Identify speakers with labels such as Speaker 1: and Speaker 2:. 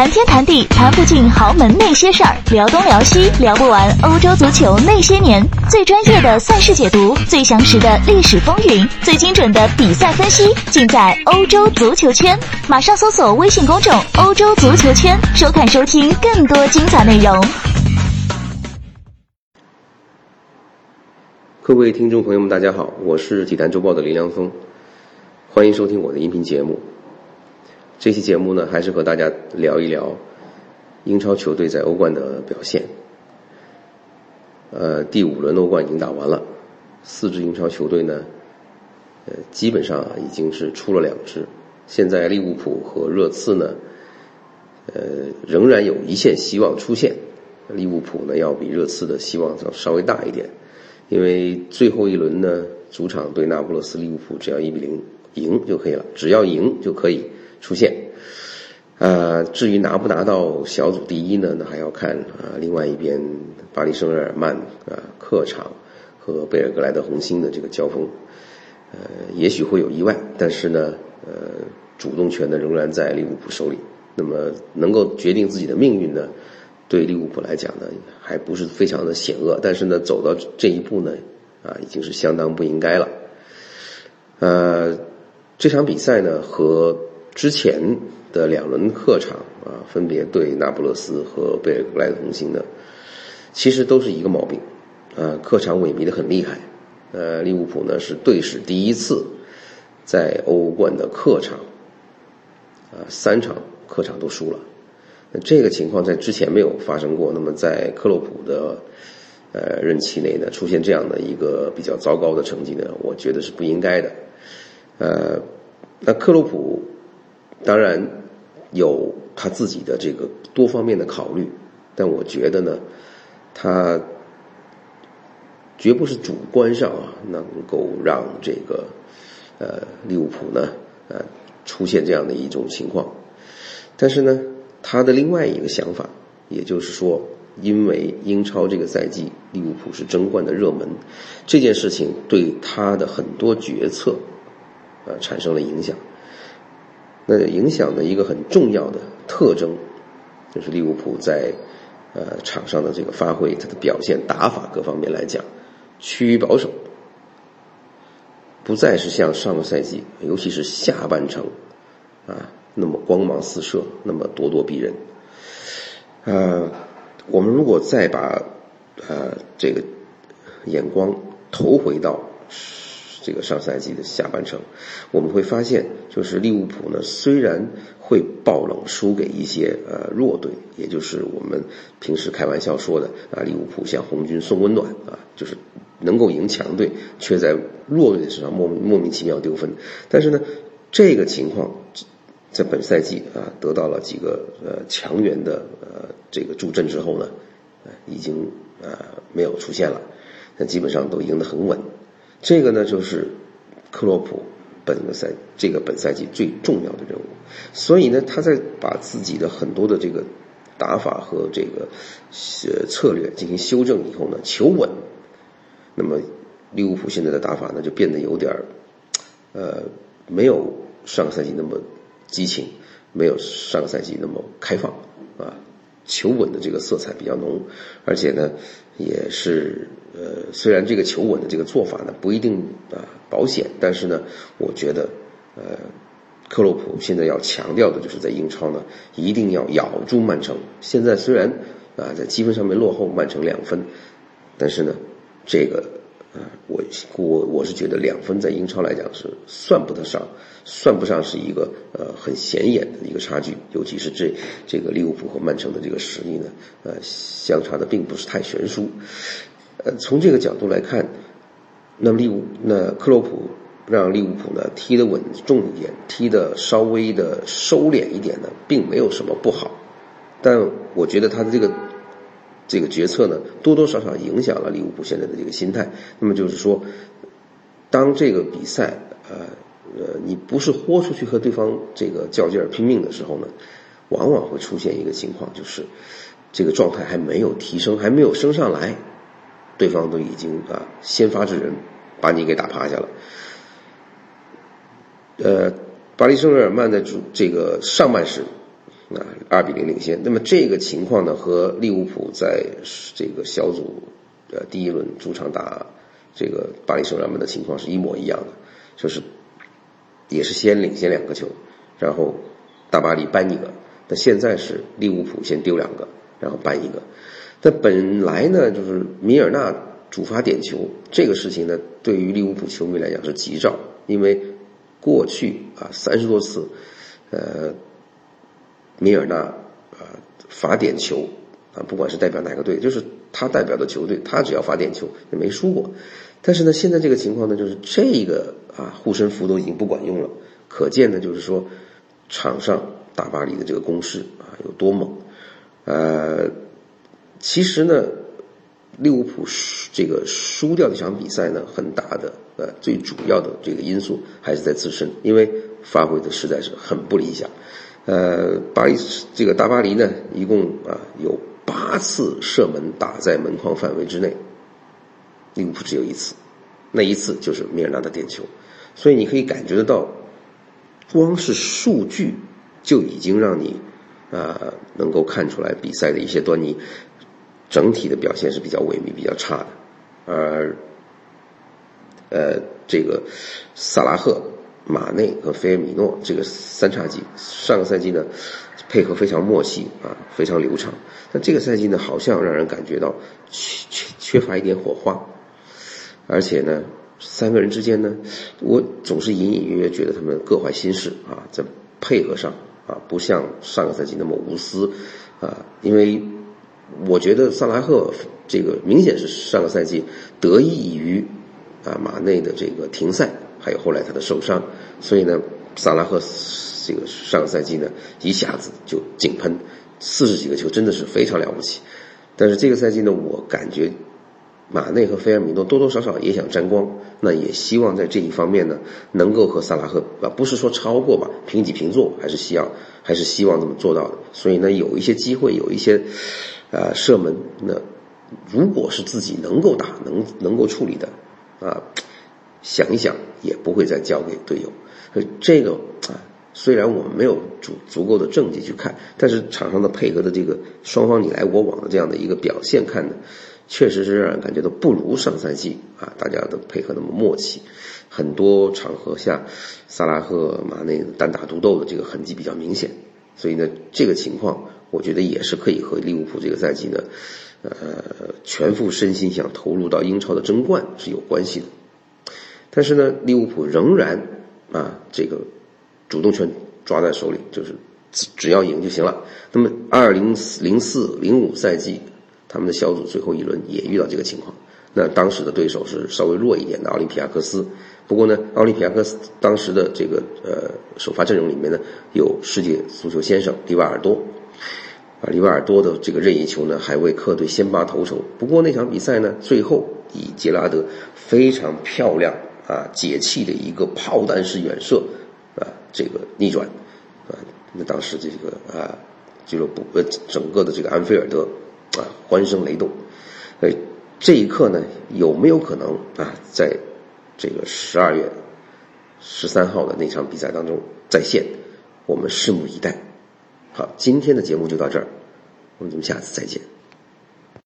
Speaker 1: 谈天谈地谈不尽豪门那些事儿，聊东聊西聊不完欧洲足球那些年。最专业的赛事解读，最详实的历史风云，最精准的比赛分析，尽在欧洲足球圈。马上搜索微信公众“欧洲足球圈”，收看收听更多精彩内容。
Speaker 2: 各位听众朋友们，大家好，我是体坛周报的林良锋，欢迎收听我的音频节目。这期节目呢，还是和大家聊一聊英超球队在欧冠的表现。呃，第五轮欧冠已经打完了，四支英超球队呢，呃，基本上已经是出了两支。现在利物浦和热刺呢，呃，仍然有一线希望出现。利物浦呢，要比热刺的希望要稍微大一点，因为最后一轮呢，主场对那不勒斯，利物浦只要一比零赢就可以了，只要赢就可以。出现，呃，至于拿不拿到小组第一呢？那还要看啊，另外一边巴黎圣日耳曼啊，客场和贝尔格莱德红星的这个交锋，呃，也许会有意外，但是呢，呃，主动权呢仍然在利物浦手里。那么能够决定自己的命运呢，对利物浦来讲呢，还不是非常的险恶。但是呢，走到这一步呢，啊，已经是相当不应该了。呃，这场比赛呢和。之前的两轮客场啊，分别对那不勒斯和贝尔格莱德红星的，其实都是一个毛病，啊，客场萎靡的很厉害。呃，利物浦呢是队史第一次在欧冠的客场，啊，三场客场都输了。那这个情况在之前没有发生过。那么在克洛普的呃任期内呢，出现这样的一个比较糟糕的成绩呢，我觉得是不应该的。呃，那克洛普。当然有他自己的这个多方面的考虑，但我觉得呢，他绝不是主观上啊能够让这个呃利物浦呢呃出现这样的一种情况。但是呢，他的另外一个想法，也就是说，因为英超这个赛季利物浦是争冠的热门，这件事情对他的很多决策呃产生了影响。那影响的一个很重要的特征，就是利物浦在呃场上的这个发挥，它的表现、打法各方面来讲，趋于保守，不再是像上个赛季，尤其是下半程啊那么光芒四射，那么咄咄逼人。呃，我们如果再把呃这个眼光投回到。这个上赛季的下半程，我们会发现，就是利物浦呢，虽然会爆冷输给一些呃弱队，也就是我们平时开玩笑说的啊，利物浦向红军送温暖啊，就是能够赢强队，却在弱队的身上莫莫名其妙丢分。但是呢，这个情况在本赛季啊得到了几个呃强援的呃这个助阵之后呢，已经呃没有出现了，那基本上都赢得很稳。这个呢，就是克洛普本个赛这个本赛季最重要的任务，所以呢，他在把自己的很多的这个打法和这个呃策略进行修正以后呢，求稳。那么利物浦现在的打法呢，就变得有点儿呃，没有上个赛季那么激情，没有上个赛季那么开放，求稳的这个色彩比较浓，而且呢，也是。呃，虽然这个求稳的这个做法呢不一定啊保险，但是呢，我觉得，呃，克洛普现在要强调的就是在英超呢一定要咬住曼城。现在虽然啊在积分上面落后曼城两分，但是呢，这个啊我我我是觉得两分在英超来讲是算不得上，算不上是一个呃很显眼的一个差距，尤其是这这个利物浦和曼城的这个实力呢，呃相差的并不是太悬殊。呃，从这个角度来看，那么利物那克洛普让利物浦呢踢得稳重一点，踢得稍微的收敛一点呢，并没有什么不好。但我觉得他的这个这个决策呢，多多少少影响了利物浦现在的这个心态。那么就是说，当这个比赛呃呃你不是豁出去和对方这个较劲儿拼命的时候呢，往往会出现一个情况，就是这个状态还没有提升，还没有升上来。对方都已经啊先发制人，把你给打趴下了。呃，巴黎圣日耳曼的主这个上半时啊，二比零领先。那么这个情况呢，和利物浦在这个小组呃第一轮主场打这个巴黎圣日耳曼的情况是一模一样的，就是也是先领先两个球，然后大巴黎扳一个。那现在是利物浦先丢两个，然后扳一个。那本来呢，就是米尔纳主罚点球这个事情呢，对于利物浦球迷来讲是吉兆，因为过去啊三十多次，呃，米尔纳啊罚点球啊，不管是代表哪个队，就是他代表的球队，他只要罚点球也没输过。但是呢，现在这个情况呢，就是这个啊护身符都已经不管用了，可见呢，就是说场上大巴黎的这个攻势啊有多猛，呃。其实呢，利物浦输这个输掉这场比赛呢，很大的呃最主要的这个因素还是在自身，因为发挥的实在是很不理想。呃，巴黎这个大巴黎呢，一共啊有八次射门打在门框范围之内，利物浦只有一次，那一次就是米尔纳的点球。所以你可以感觉得到，光是数据就已经让你啊能够看出来比赛的一些端倪。整体的表现是比较萎靡、比较差的，而呃，这个萨拉赫、马内和菲尔米诺这个三叉戟，上个赛季呢配合非常默契啊，非常流畅。但这个赛季呢，好像让人感觉到缺缺缺乏一点火花，而且呢，三个人之间呢，我总是隐隐约约觉得他们各怀心事啊，在配合上啊，不像上个赛季那么无私啊，因为。我觉得萨拉赫这个明显是上个赛季得益于啊马内的这个停赛，还有后来他的受伤，所以呢，萨拉赫这个上个赛季呢一下子就井喷四十几个球，真的是非常了不起。但是这个赛季呢，我感觉马内和菲尔米诺多多少少也想沾光，那也希望在这一方面呢能够和萨拉赫啊不是说超过吧，平起平坐，还是希望还是希望这么做到的。所以呢，有一些机会，有一些。啊，射门那如果是自己能够打、能能够处理的，啊，想一想也不会再交给队友。所以这个啊，虽然我们没有足足够的证据去看，但是场上的配合的这个双方你来我往的这样的一个表现看呢，确实是让人感觉到不如上赛季啊，大家的配合那么默契。很多场合下，萨拉赫、马内单打独斗的这个痕迹比较明显。所以呢，这个情况。我觉得也是可以和利物浦这个赛季呢，呃，全副身心想投入到英超的争冠是有关系的。但是呢，利物浦仍然啊，这个主动权抓在手里，就是只只要赢就行了。那么，二零零四零五赛季，他们的小组最后一轮也遇到这个情况。那当时的对手是稍微弱一点的奥林匹亚克斯。不过呢，奥林匹亚克斯当时的这个呃首发阵容里面呢，有世界足球先生迪瓦尔多。啊，里瓦尔多的这个任意球呢，还为客队先拔头筹。不过那场比赛呢，最后以杰拉德非常漂亮啊解气的一个炮弹式远射啊，这个逆转啊。那当时这个啊俱乐部呃整个的这个安菲尔德啊欢声雷动。呃，这一刻呢，有没有可能啊，在这个十二月十三号的那场比赛当中再现？我们拭目以待。好，今天的节目就到这儿，我们下次再见。